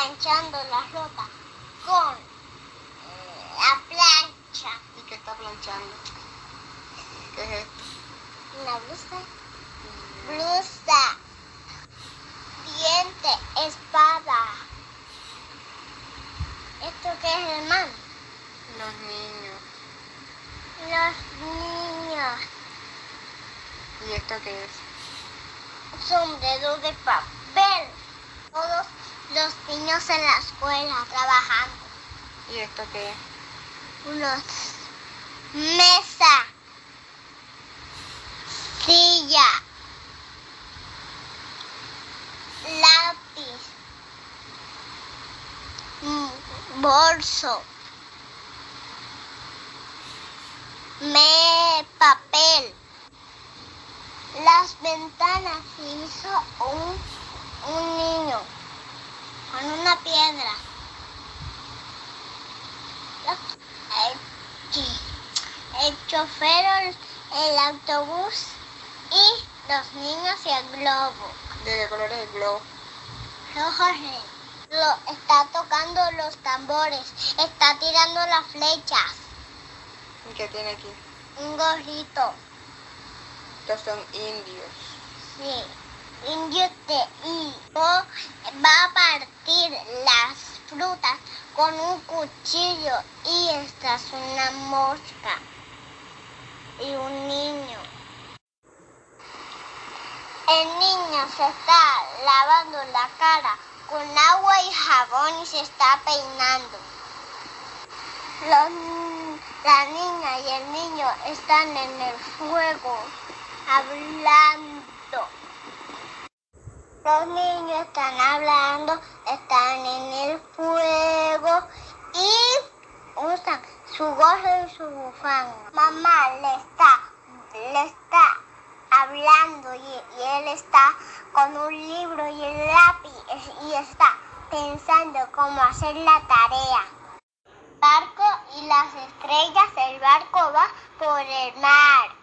planchando la ropa con eh, la plancha. ¿Y qué está planchando? ¿Qué es esto? Una blusa. Blusa. Diente, espada. ¿Esto qué es, hermano? Los niños. Los niños. ¿Y esto qué es? Sombrero de papel. Niños en la escuela trabajando. ¿Y esto qué es? Unos mesa. Silla. Lápiz. mm, Bolso. Me papel. Las ventanas hizo un, un niño con una piedra. El, el chofer, el, autobús y los niños y el globo. ¿De qué color es el globo? Rojo lo, está tocando los tambores, está tirando las flechas. ¿Y qué tiene aquí? Un gorrito. Estos son indios. Sí, indios de y va a partir las frutas con un cuchillo y esta es una mosca y un niño. El niño se está lavando la cara con agua y jabón y se está peinando. La niña y el niño están en el fuego hablando. Los niños están hablando, están en el fuego y usan su gorro y su bufanda. Mamá le está, le está hablando y, y él está con un libro y el lápiz y está pensando cómo hacer la tarea. Barco y las estrellas, el barco va por el mar.